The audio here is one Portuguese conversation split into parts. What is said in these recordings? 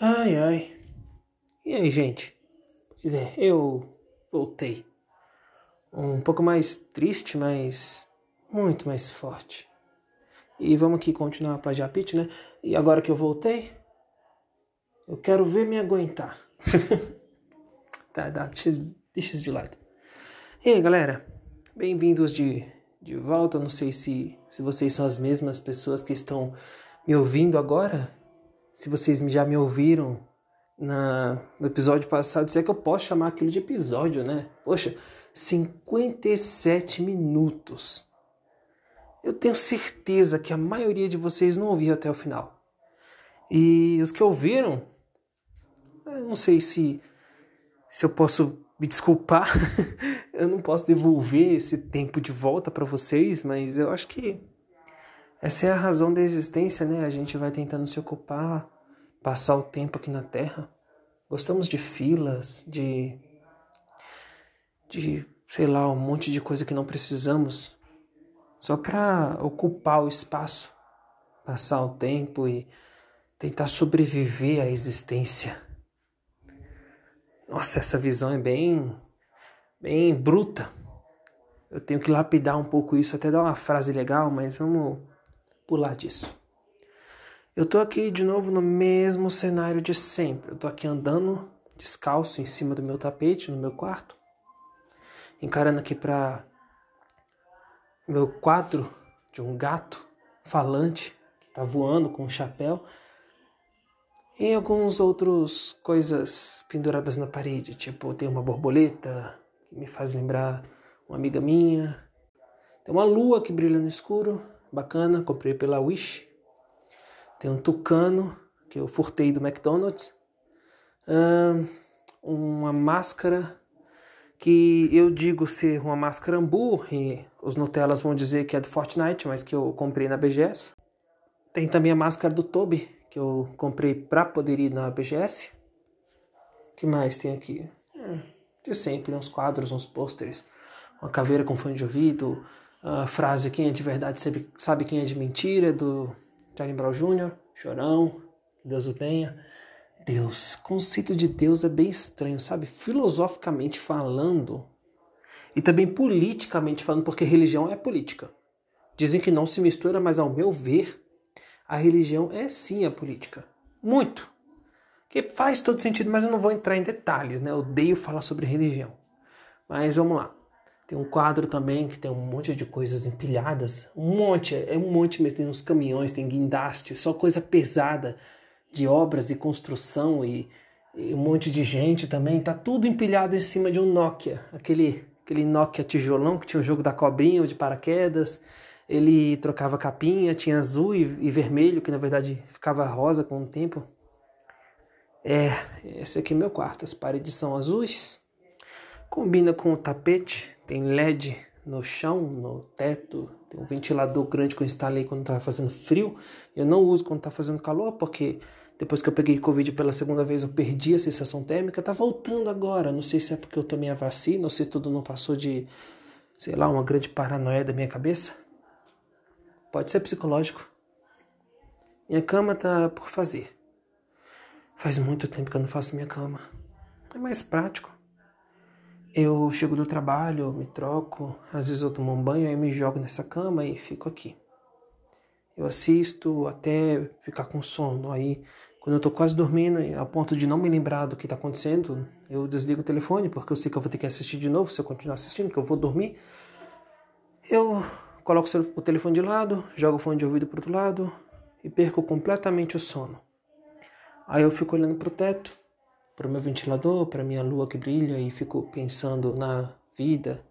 Ai, ai. E aí, gente? Pois é, eu voltei. Um pouco mais triste, mas muito mais forte. E vamos aqui continuar para Japit, né? E agora que eu voltei, eu quero ver me aguentar. tá, tá, deixa, deixa isso de lado. E aí, galera? Bem-vindos de, de volta. Não sei se, se vocês são as mesmas pessoas que estão me ouvindo agora se vocês já me ouviram na, no episódio passado, se é que eu posso chamar aquilo de episódio, né? Poxa, 57 minutos. Eu tenho certeza que a maioria de vocês não ouviu até o final. E os que ouviram, eu não sei se, se eu posso me desculpar, eu não posso devolver esse tempo de volta para vocês, mas eu acho que essa é a razão da existência, né? A gente vai tentando se ocupar, passar o tempo aqui na Terra. Gostamos de filas, de. de, sei lá, um monte de coisa que não precisamos, só para ocupar o espaço, passar o tempo e tentar sobreviver à existência. Nossa, essa visão é bem. bem bruta. Eu tenho que lapidar um pouco isso, até dar uma frase legal, mas vamos pular disso. Eu tô aqui de novo no mesmo cenário de sempre. Eu tô aqui andando descalço em cima do meu tapete no meu quarto, encarando aqui para meu quadro de um gato falante que tá voando com um chapéu e alguns outros coisas penduradas na parede, tipo tem uma borboleta que me faz lembrar uma amiga minha, tem uma lua que brilha no escuro bacana, comprei pela Wish. Tem um tucano que eu furtei do McDonald's. uma máscara que eu digo ser uma máscara Ambu e os Nutellas vão dizer que é do Fortnite, mas que eu comprei na BGS. Tem também a máscara do Toby, que eu comprei para poder ir na BGS. que mais tem aqui? É, de sempre, uns quadros, uns pôsteres, uma caveira com fone de ouvido, a frase quem é de verdade sabe, sabe quem é de mentira, do Charlie Brown Jr., Chorão, Deus o tenha. Deus, conceito de Deus é bem estranho, sabe? Filosoficamente falando e também politicamente falando, porque religião é política. Dizem que não se mistura, mas ao meu ver, a religião é sim a política. Muito. Que faz todo sentido, mas eu não vou entrar em detalhes, né? Eu odeio falar sobre religião. Mas vamos lá. Tem um quadro também que tem um monte de coisas empilhadas. Um monte, é um monte mesmo. Tem uns caminhões, tem guindastes, só coisa pesada de obras e construção e, e, um monte de gente também. Tá tudo empilhado em cima de um Nokia. Aquele, aquele Nokia tijolão que tinha o jogo da cobrinha ou de paraquedas. Ele trocava capinha, tinha azul e, e vermelho, que na verdade ficava rosa com o tempo. É, esse aqui é meu quarto. As paredes são azuis. Combina com o tapete tem LED no chão, no teto, tem um ventilador grande que eu instalei quando estava fazendo frio. Eu não uso quando está fazendo calor, porque depois que eu peguei Covid pela segunda vez eu perdi a sensação térmica. Tá voltando agora. Não sei se é porque eu tomei a vacina ou se tudo não passou de, sei lá, uma grande paranoia da minha cabeça. Pode ser psicológico. Minha cama tá por fazer. Faz muito tempo que eu não faço minha cama. É mais prático. Eu chego do trabalho, me troco, às vezes eu tomo um banho, aí me jogo nessa cama e fico aqui. Eu assisto até ficar com sono. Aí, quando eu tô quase dormindo, a ponto de não me lembrar do que tá acontecendo, eu desligo o telefone, porque eu sei que eu vou ter que assistir de novo se eu continuar assistindo, que eu vou dormir. Eu coloco o telefone de lado, jogo o fone de ouvido pro outro lado e perco completamente o sono. Aí eu fico olhando pro teto para o meu ventilador, para minha lua que brilha e fico pensando na vida,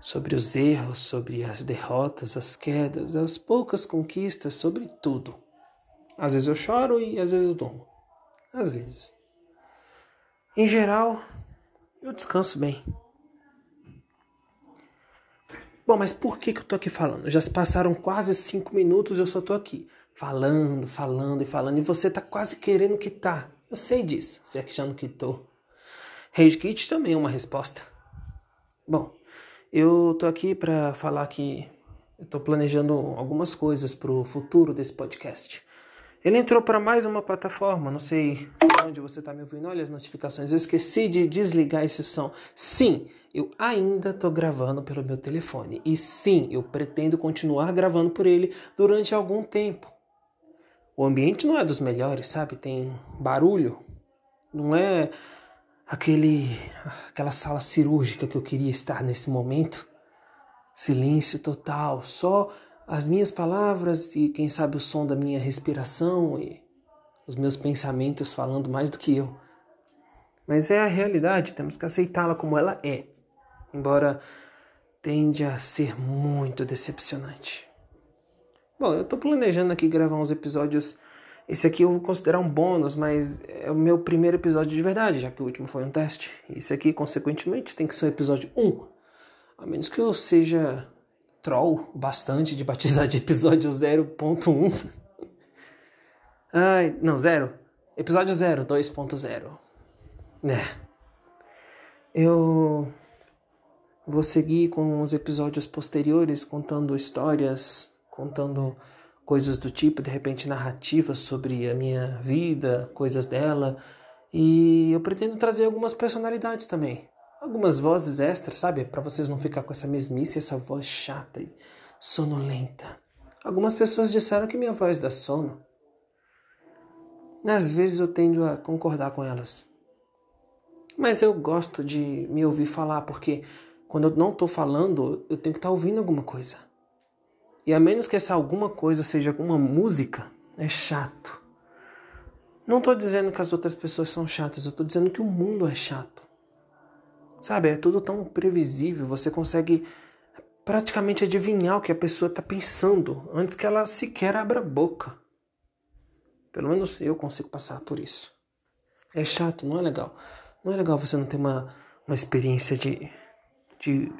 sobre os erros, sobre as derrotas, as quedas, as poucas conquistas, sobre tudo. Às vezes eu choro e às vezes eu durmo. Às vezes. Em geral, eu descanso bem. Bom, mas por que, que eu tô aqui falando? Já se passaram quase cinco minutos e eu só tô aqui falando, falando e falando, e você tá quase querendo quitar. Eu sei disso, se é que já não quitou. Rage Kit também é uma resposta. Bom, eu tô aqui para falar que eu tô planejando algumas coisas pro futuro desse podcast. Ele entrou para mais uma plataforma, não sei onde você está me ouvindo. Olha as notificações, eu esqueci de desligar esse som. Sim, eu ainda estou gravando pelo meu telefone. E sim, eu pretendo continuar gravando por ele durante algum tempo. O ambiente não é dos melhores, sabe? Tem barulho. Não é aquele aquela sala cirúrgica que eu queria estar nesse momento. Silêncio total, só as minhas palavras e quem sabe o som da minha respiração e os meus pensamentos falando mais do que eu. Mas é a realidade, temos que aceitá-la como ela é, embora tende a ser muito decepcionante. Bom, eu tô planejando aqui gravar uns episódios. Esse aqui eu vou considerar um bônus, mas é o meu primeiro episódio de verdade, já que o último foi um teste. Esse aqui, consequentemente, tem que ser o episódio 1. A menos que eu seja troll bastante de batizar de episódio 0.1. Ai, não, zero. Episódio 0, 2.0. Né. Eu vou seguir com os episódios posteriores contando histórias, contando coisas do tipo, de repente narrativas sobre a minha vida, coisas dela. E eu pretendo trazer algumas personalidades também algumas vozes extras, sabe? Para vocês não ficar com essa mesmice, essa voz chata e sonolenta. Algumas pessoas disseram que minha voz dá sono. Às vezes eu tendo a concordar com elas. Mas eu gosto de me ouvir falar, porque quando eu não estou falando, eu tenho que estar tá ouvindo alguma coisa. E a menos que essa alguma coisa seja alguma música, é chato. Não estou dizendo que as outras pessoas são chatas, eu estou dizendo que o mundo é chato. Sabe, é tudo tão previsível, você consegue praticamente adivinhar o que a pessoa está pensando antes que ela sequer abra a boca. Pelo menos eu consigo passar por isso. É chato, não é legal. Não é legal você não ter uma, uma experiência de, de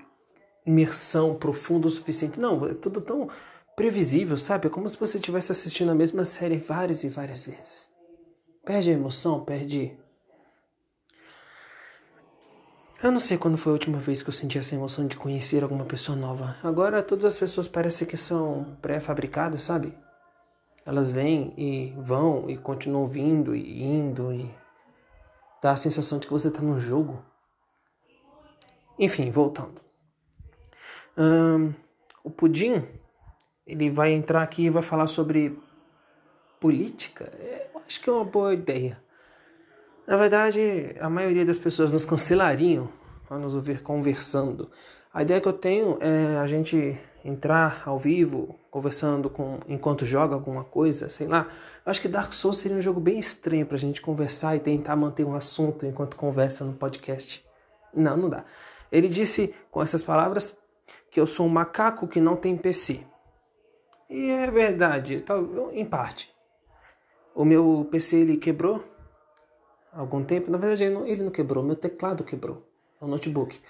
imersão profunda o suficiente. Não, é tudo tão previsível, sabe? É como se você estivesse assistindo a mesma série várias e várias vezes. Perde a emoção, perde eu não sei quando foi a última vez que eu senti essa emoção de conhecer alguma pessoa nova. Agora todas as pessoas parecem que são pré-fabricadas, sabe? Elas vêm e vão e continuam vindo e indo e dá a sensação de que você está num jogo. Enfim, voltando. O Pudim, ele vai entrar aqui e vai falar sobre política. É, eu acho que é uma boa ideia. Na verdade, a maioria das pessoas nos cancelariam ao nos ouvir conversando. A ideia que eu tenho é a gente entrar ao vivo, conversando com enquanto joga alguma coisa, sei lá. Eu acho que Dark Souls seria um jogo bem estranho pra gente conversar e tentar manter um assunto enquanto conversa no podcast. Não, não dá. Ele disse com essas palavras que eu sou um macaco que não tem PC. E é verdade, em parte. O meu PC ele quebrou algum tempo. Na verdade, ele não, ele não quebrou, meu teclado quebrou. É um notebook.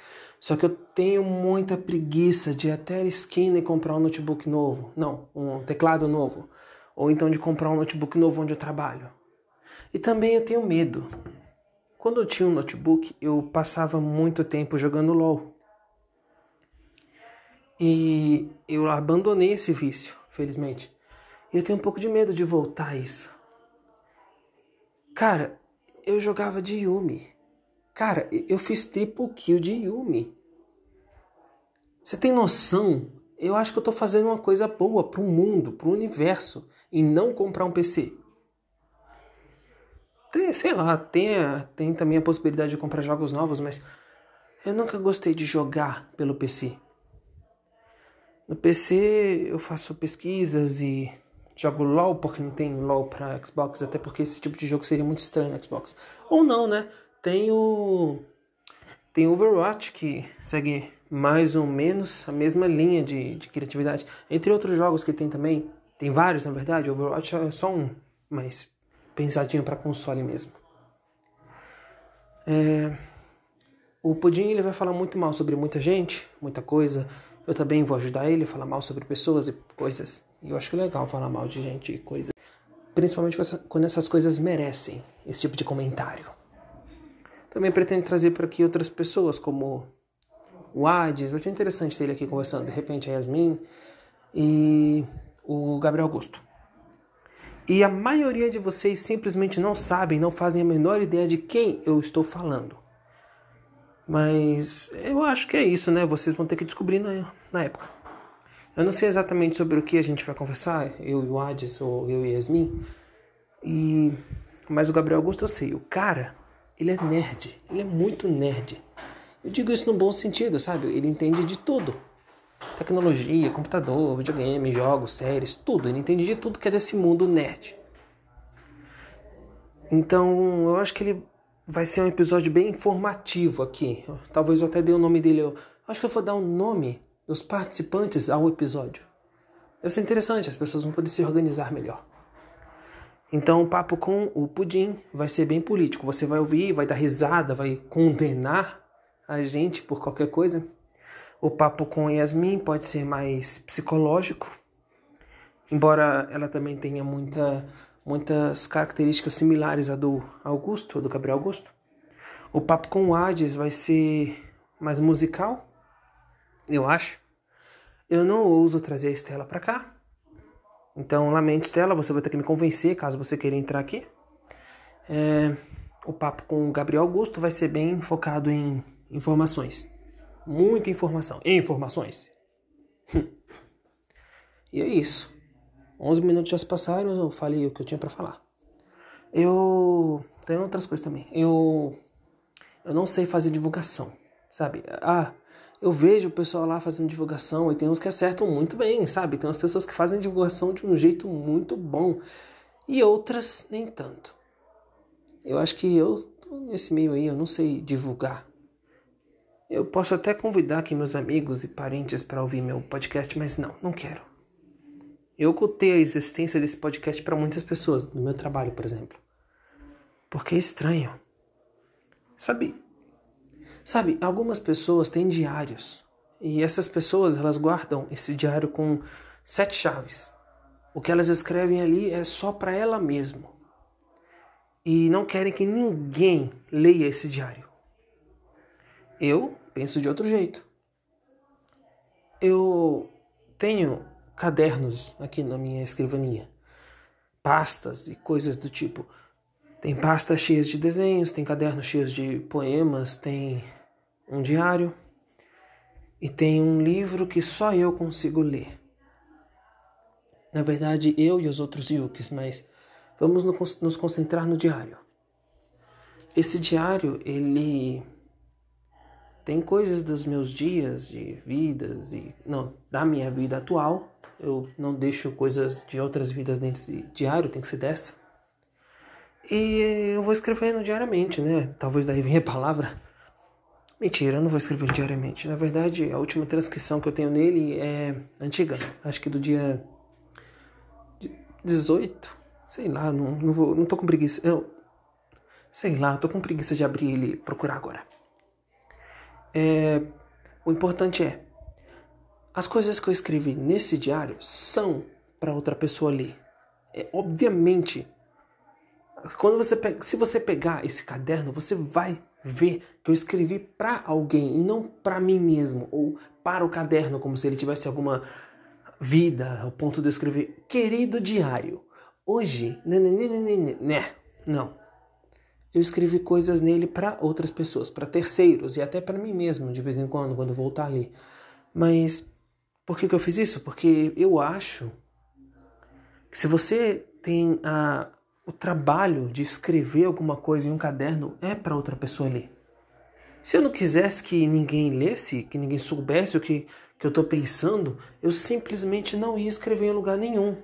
Só que eu tenho muita preguiça de ir até a esquina e comprar um notebook novo. Não, um teclado novo. Ou então de comprar um notebook novo onde eu trabalho. E também eu tenho medo. Quando eu tinha um notebook, eu passava muito tempo jogando LOL. E eu abandonei esse vício, felizmente. E eu tenho um pouco de medo de voltar a isso. Cara, eu jogava de Yumi. Cara, eu fiz triple kill de Yumi. Você tem noção? Eu acho que eu tô fazendo uma coisa boa pro mundo, pro universo, e não comprar um PC. Tem, sei lá, tem, tem também a possibilidade de comprar jogos novos, mas eu nunca gostei de jogar pelo PC. No PC eu faço pesquisas e jogo LOL porque não tem LOL para Xbox, até porque esse tipo de jogo seria muito estranho no Xbox. Ou não, né? Tem o tem Overwatch que segue mais ou menos a mesma linha de, de criatividade. Entre outros jogos que tem também, tem vários na verdade, Overwatch é só um, mas pensadinho para console mesmo. É, o Pudim ele vai falar muito mal sobre muita gente, muita coisa. Eu também vou ajudar ele a falar mal sobre pessoas e coisas. E eu acho legal falar mal de gente e coisa. Principalmente quando essas coisas merecem esse tipo de comentário. Também pretendo trazer por aqui outras pessoas, como o Hades. Vai ser interessante ter ele aqui conversando. De repente a Yasmin e o Gabriel Augusto. E a maioria de vocês simplesmente não sabem, não fazem a menor ideia de quem eu estou falando. Mas eu acho que é isso, né? Vocês vão ter que descobrir na, na época. Eu não sei exatamente sobre o que a gente vai conversar, eu e o Ades ou eu e Yasmin. E mas o Gabriel Augusto eu sei, o cara, ele é nerd, ele é muito nerd. Eu digo isso no bom sentido, sabe? Ele entende de tudo. Tecnologia, computador, videogame, jogos, séries, tudo. Ele entende de tudo que é desse mundo nerd. Então, eu acho que ele vai ser um episódio bem informativo aqui. Talvez eu até dê o nome dele. Eu acho que eu vou dar o um nome dos participantes ao episódio. Deve ser interessante, as pessoas vão poder se organizar melhor. Então, o papo com o Pudim vai ser bem político. Você vai ouvir, vai dar risada, vai condenar a gente por qualquer coisa. O papo com Yasmin pode ser mais psicológico, embora ela também tenha muita, muitas características similares à do Augusto, do Gabriel Augusto. O papo com o Hades vai ser mais musical, eu acho. Eu não ouso trazer a Estela para cá. Então, lamento, Estela, você vai ter que me convencer caso você queira entrar aqui. É, o papo com o Gabriel Augusto vai ser bem focado em informações. Muita informação. Informações. e é isso. 11 minutos já se passaram, eu falei o que eu tinha para falar. Eu tem outras coisas também. Eu eu não sei fazer divulgação, sabe? Ah, eu vejo o pessoal lá fazendo divulgação e tem uns que acertam muito bem, sabe? Tem umas pessoas que fazem divulgação de um jeito muito bom e outras nem tanto. Eu acho que eu tô nesse meio aí, eu não sei divulgar. Eu posso até convidar aqui meus amigos e parentes para ouvir meu podcast, mas não, não quero. Eu ocultei a existência desse podcast para muitas pessoas, no meu trabalho, por exemplo. Porque é estranho. Sabe? Sabe, algumas pessoas têm diários. E essas pessoas, elas guardam esse diário com sete chaves. O que elas escrevem ali é só para ela mesma. E não querem que ninguém leia esse diário. Eu penso de outro jeito. Eu tenho cadernos aqui na minha escrivaninha, pastas e coisas do tipo. Tem pastas cheias de desenhos, tem cadernos cheios de poemas, tem um diário e tem um livro que só eu consigo ler. Na verdade, eu e os outros yukis, mas vamos nos concentrar no diário. Esse diário, ele tem coisas dos meus dias de vidas e não da minha vida atual. Eu não deixo coisas de outras vidas dentro diário, tem que ser dessa. E eu vou escrevendo diariamente, né? Talvez daí venha a palavra. Mentira, eu não vou escrever diariamente. Na verdade, a última transcrição que eu tenho nele é antiga. Acho que do dia 18. Sei lá, não, não, vou, não tô com preguiça. Eu, sei lá, tô com preguiça de abrir ele e procurar agora. É, o importante é, as coisas que eu escrevi nesse diário são para outra pessoa ler. É, obviamente, quando você pega, se você pegar esse caderno, você vai ver que eu escrevi para alguém e não para mim mesmo ou para o caderno, como se ele tivesse alguma vida ao ponto de eu escrever querido diário. Hoje, né, né, né, né, né, né não eu escrevi coisas nele para outras pessoas, para terceiros e até para mim mesmo, de vez em quando, quando eu voltar ali. Mas por que, que eu fiz isso? Porque eu acho que se você tem a, o trabalho de escrever alguma coisa em um caderno, é para outra pessoa ler. Se eu não quisesse que ninguém lesse, que ninguém soubesse o que, que eu estou pensando, eu simplesmente não ia escrever em lugar nenhum.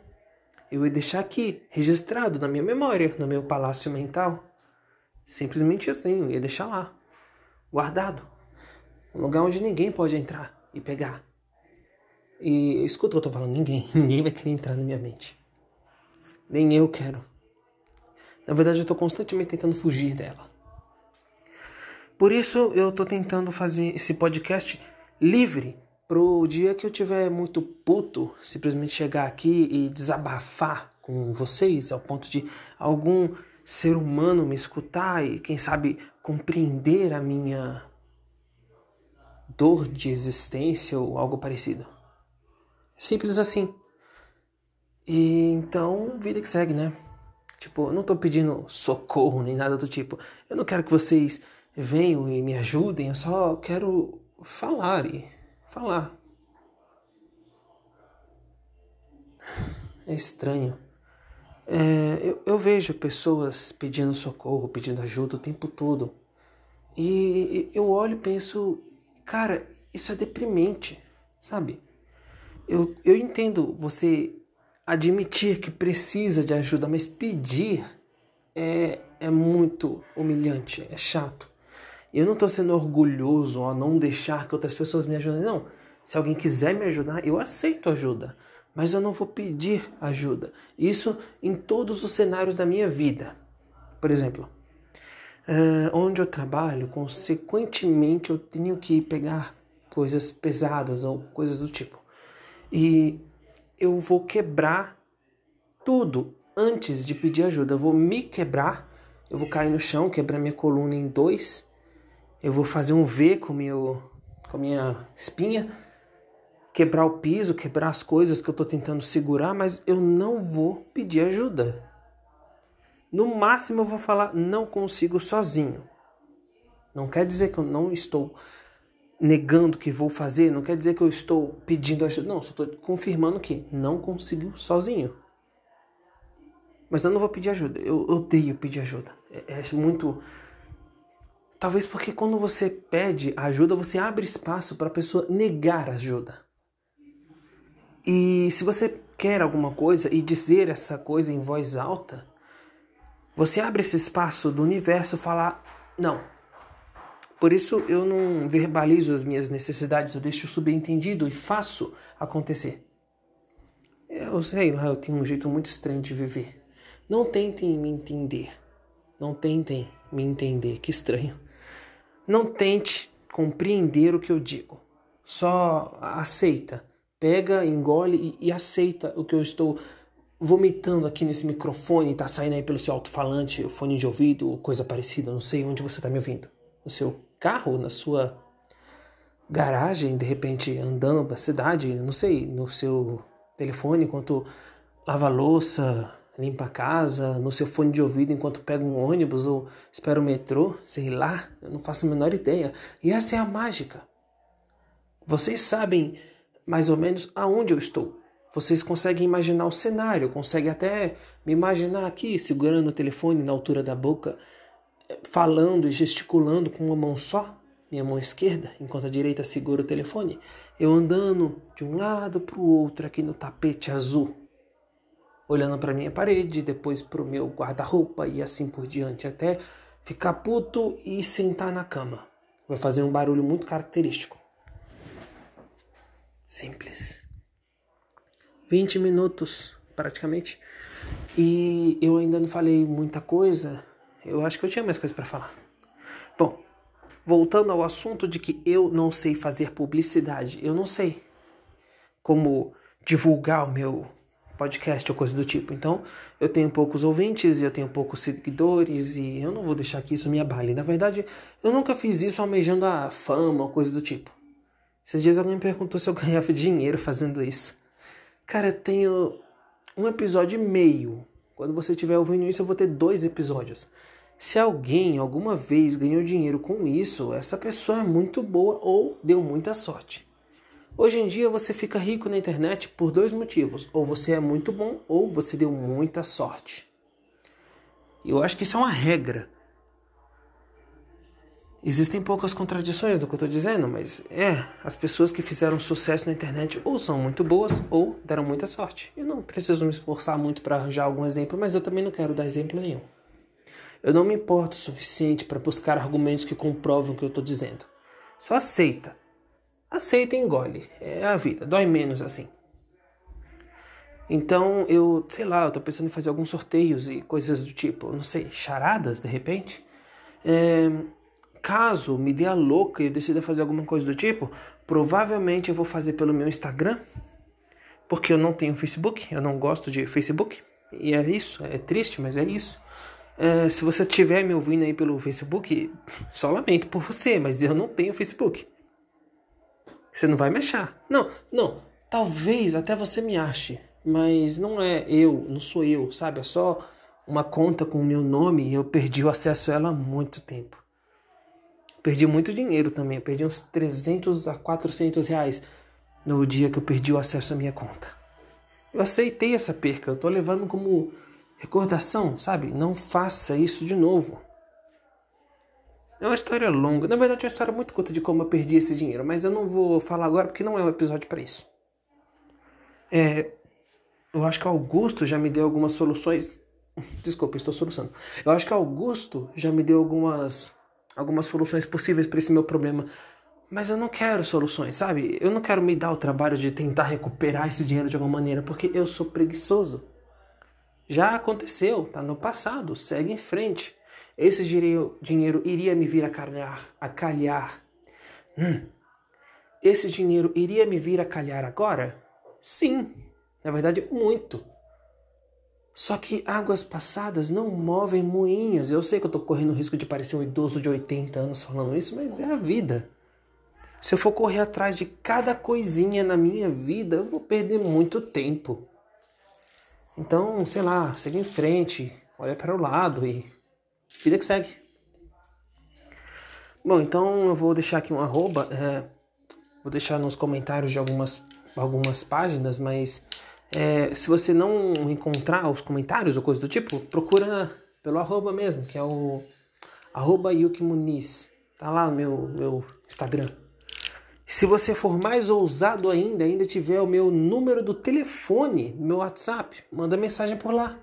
Eu ia deixar aqui, registrado na minha memória, no meu palácio mental. Simplesmente assim, eu ia deixar lá, guardado. Um lugar onde ninguém pode entrar e pegar. E escuta o que eu tô falando, ninguém, ninguém vai querer entrar na minha mente. Nem eu quero. Na verdade, eu tô constantemente tentando fugir dela. Por isso, eu tô tentando fazer esse podcast livre pro dia que eu tiver muito puto, simplesmente chegar aqui e desabafar com vocês ao ponto de algum ser humano me escutar e, quem sabe, compreender a minha dor de existência ou algo parecido. Simples assim. E então, vida que segue, né? Tipo, eu não tô pedindo socorro nem nada do tipo. Eu não quero que vocês venham e me ajudem, eu só quero falar e falar. É estranho. É, eu, eu vejo pessoas pedindo socorro, pedindo ajuda o tempo todo. E eu olho e penso, cara, isso é deprimente, sabe? Eu, eu entendo você admitir que precisa de ajuda, mas pedir é, é muito humilhante, é chato. Eu não estou sendo orgulhoso a não deixar que outras pessoas me ajudem, não. Se alguém quiser me ajudar, eu aceito ajuda mas eu não vou pedir ajuda. Isso em todos os cenários da minha vida. Por exemplo, uh, onde eu trabalho, consequentemente eu tenho que pegar coisas pesadas ou coisas do tipo. E eu vou quebrar tudo antes de pedir ajuda. Eu vou me quebrar, eu vou cair no chão, quebrar minha coluna em dois, eu vou fazer um V com, meu, com a minha espinha quebrar o piso, quebrar as coisas que eu estou tentando segurar, mas eu não vou pedir ajuda. No máximo eu vou falar não consigo sozinho. Não quer dizer que eu não estou negando que vou fazer, não quer dizer que eu estou pedindo ajuda. Não, só estou confirmando que não consigo sozinho. Mas eu não vou pedir ajuda. Eu odeio pedir ajuda. É, é muito. Talvez porque quando você pede ajuda, você abre espaço para a pessoa negar ajuda. E se você quer alguma coisa e dizer essa coisa em voz alta, você abre esse espaço do universo falar não. Por isso eu não verbalizo as minhas necessidades, eu deixo subentendido e faço acontecer. Eu sei lá, eu tenho um jeito muito estranho de viver. Não tentem me entender. Não tentem me entender, que estranho. Não tente compreender o que eu digo. Só aceita pega, engole e, e aceita o que eu estou vomitando aqui nesse microfone, tá saindo aí pelo seu alto-falante, fone de ouvido, coisa parecida, não sei onde você tá me ouvindo. No seu carro, na sua garagem, de repente andando pra cidade, não sei, no seu telefone enquanto lava louça, limpa a casa, no seu fone de ouvido enquanto pega um ônibus ou espera o metrô, sei lá, eu não faço a menor ideia. E essa é a mágica. Vocês sabem mais ou menos aonde eu estou. Vocês conseguem imaginar o cenário, conseguem até me imaginar aqui segurando o telefone na altura da boca, falando e gesticulando com uma mão só, minha mão esquerda, enquanto a direita segura o telefone. Eu andando de um lado para o outro aqui no tapete azul, olhando para minha parede, depois para o meu guarda-roupa e assim por diante, até ficar puto e sentar na cama. Vai fazer um barulho muito característico. Simples. 20 minutos, praticamente. E eu ainda não falei muita coisa. Eu acho que eu tinha mais coisa para falar. Bom, voltando ao assunto de que eu não sei fazer publicidade. Eu não sei como divulgar o meu podcast ou coisa do tipo. Então, eu tenho poucos ouvintes, eu tenho poucos seguidores e eu não vou deixar que isso me abale. Na verdade, eu nunca fiz isso almejando a fama ou coisa do tipo. Esses dias alguém me perguntou se eu ganhava dinheiro fazendo isso. Cara, eu tenho um episódio e meio. Quando você estiver ouvindo isso, eu vou ter dois episódios. Se alguém alguma vez ganhou dinheiro com isso, essa pessoa é muito boa ou deu muita sorte. Hoje em dia você fica rico na internet por dois motivos: ou você é muito bom ou você deu muita sorte. Eu acho que isso é uma regra. Existem poucas contradições do que eu estou dizendo, mas é, as pessoas que fizeram sucesso na internet ou são muito boas ou deram muita sorte. Eu não preciso me esforçar muito para arranjar algum exemplo, mas eu também não quero dar exemplo nenhum. Eu não me importo o suficiente para buscar argumentos que comprovam o que eu estou dizendo. Só aceita. Aceita e engole. É a vida. Dói menos assim. Então eu, sei lá, eu tô pensando em fazer alguns sorteios e coisas do tipo, não sei, charadas de repente. É, Caso me dê a louca e eu decida fazer alguma coisa do tipo, provavelmente eu vou fazer pelo meu Instagram, porque eu não tenho Facebook, eu não gosto de Facebook. E é isso, é triste, mas é isso. É, se você estiver me ouvindo aí pelo Facebook, só lamento por você, mas eu não tenho Facebook. Você não vai me achar. Não, não. Talvez até você me ache. mas não é eu, não sou eu, sabe? É só uma conta com o meu nome e eu perdi o acesso a ela há muito tempo. Perdi muito dinheiro também, perdi uns 300 a 400 reais no dia que eu perdi o acesso à minha conta. Eu aceitei essa perca, eu tô levando como recordação, sabe? Não faça isso de novo. É uma história longa, na verdade é uma história muito curta de como eu perdi esse dinheiro, mas eu não vou falar agora porque não é um episódio para isso. É, eu acho que Augusto já me deu algumas soluções. Desculpa, estou solucionando. Eu acho que Augusto já me deu algumas algumas soluções possíveis para esse meu problema. Mas eu não quero soluções, sabe? Eu não quero me dar o trabalho de tentar recuperar esse dinheiro de alguma maneira, porque eu sou preguiçoso. Já aconteceu, tá no passado, segue em frente. Esse dinheiro iria me vir a calhar, a calhar. Hum. Esse dinheiro iria me vir a calhar agora? Sim, na verdade, muito. Só que águas passadas não movem moinhos. Eu sei que eu estou correndo o risco de parecer um idoso de 80 anos falando isso, mas é a vida. Se eu for correr atrás de cada coisinha na minha vida, eu vou perder muito tempo. Então, sei lá, segue em frente, olha para o lado e vida que segue. Bom, então eu vou deixar aqui um arroba, é, vou deixar nos comentários de algumas, algumas páginas, mas é, se você não encontrar os comentários ou coisa do tipo, procura pelo arroba mesmo, que é o arroba Yuki Muniz. Tá lá no meu, meu Instagram. Se você for mais ousado ainda, ainda tiver o meu número do telefone, meu WhatsApp, manda mensagem por lá.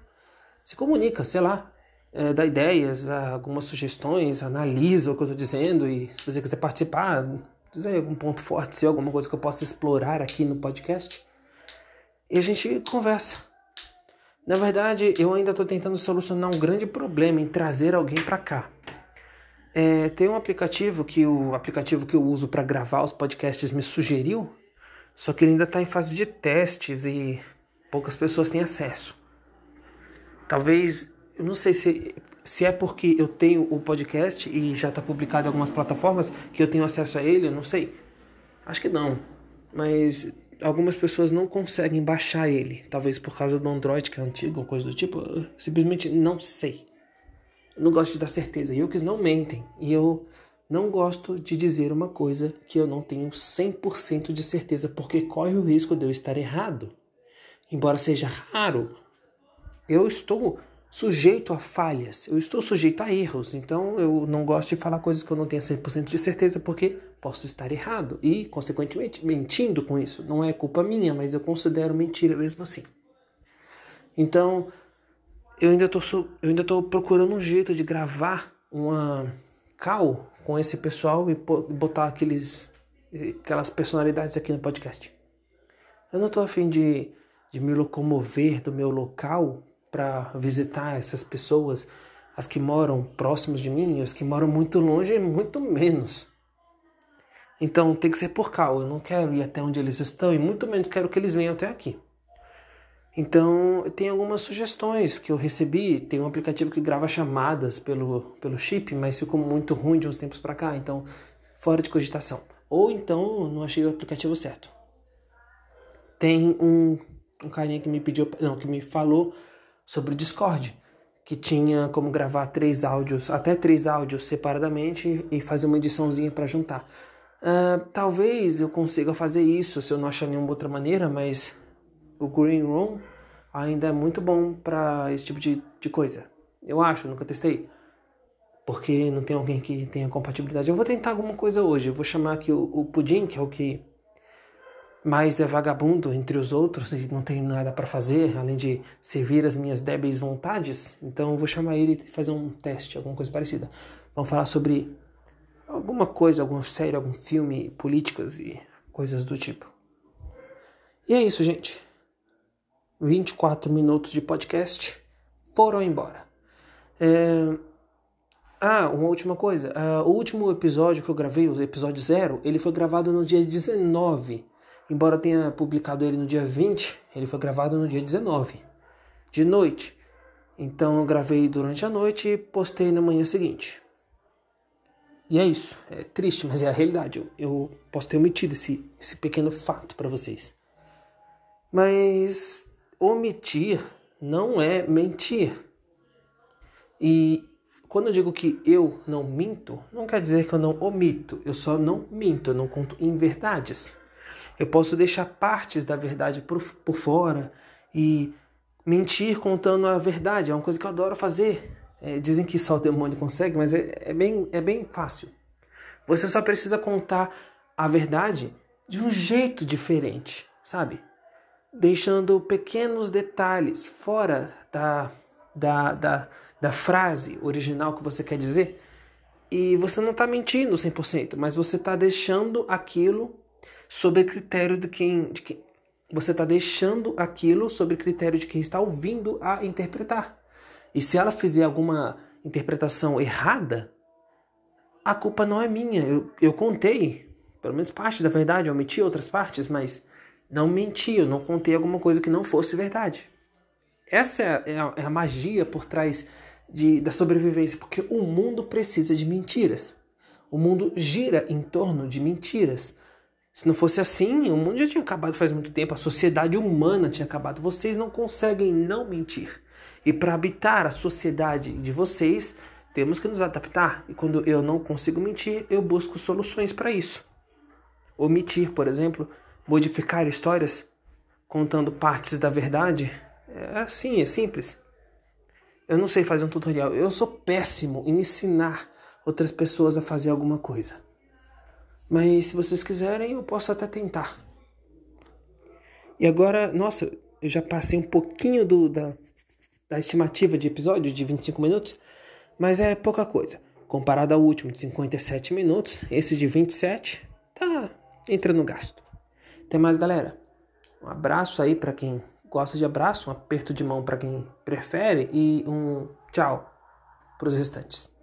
Se comunica, sei lá, é, dá ideias, algumas sugestões, analisa o que eu estou dizendo e se você quiser participar, dizer algum ponto forte, se alguma coisa que eu possa explorar aqui no podcast, e a gente conversa. Na verdade, eu ainda estou tentando solucionar um grande problema em trazer alguém para cá. É, tem um aplicativo que o aplicativo que eu uso para gravar os podcasts me sugeriu, só que ele ainda está em fase de testes e poucas pessoas têm acesso. Talvez, eu não sei se, se é porque eu tenho o podcast e já está publicado em algumas plataformas que eu tenho acesso a ele, eu não sei. Acho que não, mas algumas pessoas não conseguem baixar ele, talvez por causa do Android que é antigo ou coisa do tipo, eu simplesmente não sei não gosto de dar certeza. Yukis não mentem. E eu não gosto de dizer uma coisa que eu não tenho 100% de certeza, porque corre o risco de eu estar errado. Embora seja raro, eu estou sujeito a falhas, eu estou sujeito a erros. Então eu não gosto de falar coisas que eu não tenho 100% de certeza, porque posso estar errado e, consequentemente, mentindo com isso. Não é culpa minha, mas eu considero mentira mesmo assim. Então, eu ainda tô, eu ainda tô procurando um jeito de gravar uma call com esse pessoal e botar aqueles, aquelas personalidades aqui no podcast. Eu não tô afim de, de me locomover do meu local para visitar essas pessoas, as que moram próximos de mim, as que moram muito longe, muito menos. Então tem que ser por call. Eu não quero ir até onde eles estão e muito menos quero que eles venham até aqui. Então, tem algumas sugestões que eu recebi. Tem um aplicativo que grava chamadas pelo, pelo chip, mas ficou muito ruim de uns tempos para cá, então, fora de cogitação. Ou então, não achei o aplicativo certo. Tem um, um carinha que me pediu, não, que me falou sobre o Discord, que tinha como gravar três áudios, até três áudios separadamente e fazer uma ediçãozinha para juntar. Uh, talvez eu consiga fazer isso se eu não achar nenhuma outra maneira, mas o Green Room ainda é muito bom para esse tipo de, de coisa. Eu acho, nunca testei. Porque não tem alguém que tenha compatibilidade. Eu vou tentar alguma coisa hoje. Eu vou chamar aqui o, o Pudim, que é o que mais é vagabundo entre os outros e não tem nada para fazer, além de servir as minhas débeis vontades. Então eu vou chamar ele e fazer um teste, alguma coisa parecida. Vamos falar sobre alguma coisa, alguma série, algum filme, políticas e coisas do tipo. E é isso, gente. 24 minutos de podcast foram embora. É... Ah, uma última coisa. Uh, o último episódio que eu gravei, o episódio zero, ele foi gravado no dia 19. Embora eu tenha publicado ele no dia 20, ele foi gravado no dia 19, de noite. Então eu gravei durante a noite e postei na manhã seguinte. E é isso. É triste, mas é a realidade. Eu, eu posso ter omitido esse, esse pequeno fato para vocês. Mas omitir não é mentir. E quando eu digo que eu não minto, não quer dizer que eu não omito, eu só não minto, eu não conto inverdades. Eu posso deixar partes da verdade por, por fora e mentir contando a verdade, é uma coisa que eu adoro fazer. É, dizem que só o demônio consegue, mas é, é, bem, é bem fácil. Você só precisa contar a verdade de um jeito diferente, sabe? Deixando pequenos detalhes fora da, da, da, da frase original que você quer dizer. E você não está mentindo 100%, mas você está deixando aquilo sob critério de quem, de quem você está deixando aquilo sob critério de quem está ouvindo a interpretar. E se ela fizer alguma interpretação errada, a culpa não é minha. Eu, eu contei, pelo menos parte da verdade, eu omiti outras partes, mas não menti, eu não contei alguma coisa que não fosse verdade. Essa é a, é a, é a magia por trás de, da sobrevivência, porque o mundo precisa de mentiras. O mundo gira em torno de mentiras. Se não fosse assim, o mundo já tinha acabado faz muito tempo, a sociedade humana tinha acabado. Vocês não conseguem não mentir. E para habitar a sociedade de vocês, temos que nos adaptar. E quando eu não consigo mentir, eu busco soluções para isso. Omitir, por exemplo, modificar histórias contando partes da verdade, é assim, é simples. Eu não sei fazer um tutorial. Eu sou péssimo em ensinar outras pessoas a fazer alguma coisa. Mas se vocês quiserem, eu posso até tentar. E agora, nossa, eu já passei um pouquinho do, da, da estimativa de episódio de 25 minutos, mas é pouca coisa. Comparado ao último de 57 minutos, esse de 27 tá entrando no gasto. Até mais, galera. Um abraço aí para quem gosta de abraço, um aperto de mão para quem prefere e um tchau para os restantes.